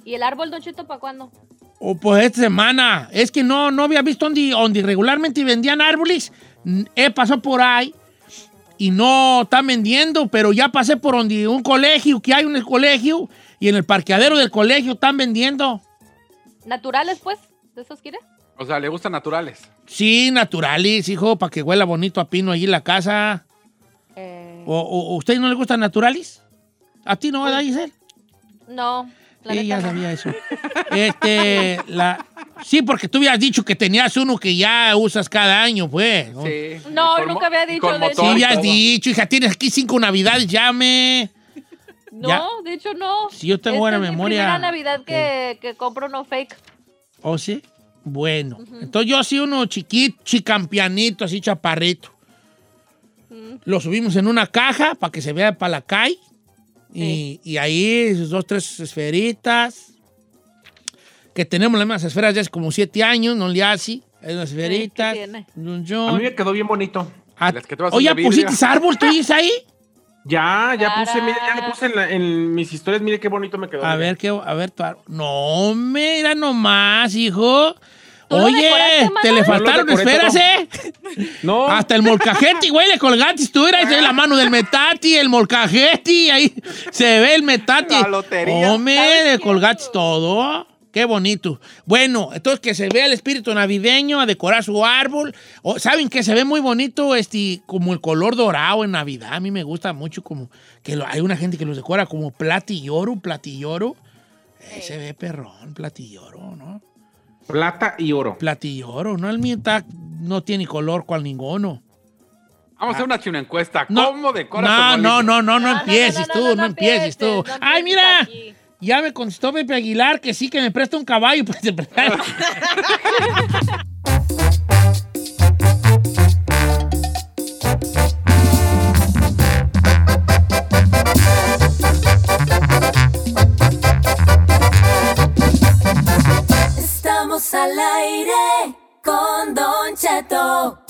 ¿Y el árbol, don Cheto, para cuándo? O pues esta semana. Es que no, no había visto donde, donde regularmente vendían árboles. He pasado por ahí y no están vendiendo, pero ya pasé por donde un colegio, que hay en el colegio, y en el parqueadero del colegio están vendiendo. ¿Naturales, pues? ¿De esos quieres? O sea, le gustan naturales. Sí, naturales, hijo, para que huela bonito a pino allí en la casa. Eh, ¿O, o- o usted no le gustan naturales? ¿A ti no, verdad, Giselle? no, la Sí, neta no. sabía eso. Este, la... Sí, porque tú habías dicho que tenías uno que ya usas cada año, pues. ¿no? Sí. No, con nunca había dicho de eso. Sí, habías dicho, hija, tienes aquí cinco navidades, llame. No, Ya. de hecho no. Sí, yo tengo Esta buena es memoria. Mi primera Navidad que, que compro no fake. ¿O sí? Bueno, entonces yo sí uno chiquito, chicampianito, así chaparrito. Lo subimos en una caja para que se vea para la calle. Y, y ahí sus dos, tres esferitas. Que tenemos las mismas esferas ya hace como siete años, no le hace. Hay unas esferitas. A mí me quedó bien bonito. Ah, Las que a Oye. ¿pusiste árbol tú dices ahí? Ya, ya puse, mire, ya le puse en, la- en mis historias, mire qué bonito me quedó. A ver, qué, a ver, tu árbol. No, mira nomás, hijo. ¿Tú lo Oye, te le faltaron decoré esferas, todo. ¿eh? No, Hasta el molcajete, güey, le colgaste. Tú eras ahí la mano del metati, el molcajete, ahí se ve el metati. La lotería. Hombre, ¿Sabes le colgaste todo. Qué bonito. Bueno, entonces que se vea el espíritu navideño, a decorar su árbol. O, ¿Saben que se ve muy bonito este, como el color dorado en Navidad? A mí me gusta mucho como que lo- hay una gente que los decora como platilloro, platilloro. Eh, se ve perrón, platilloro, ¿no? Plata y oro. Platilloro, ¿no? El mío está- no tiene color cual ninguno. Vamos a hacer una encuesta. No. ¿Cómo decoras No, tu no, no, no, no, No, no, empieces tú, no, no, no empieces tú. Ay, mira, aquí. ya me contestó Pepe Aguilar que sí, que me presta un caballo. Estamos al aire con Don Cheto.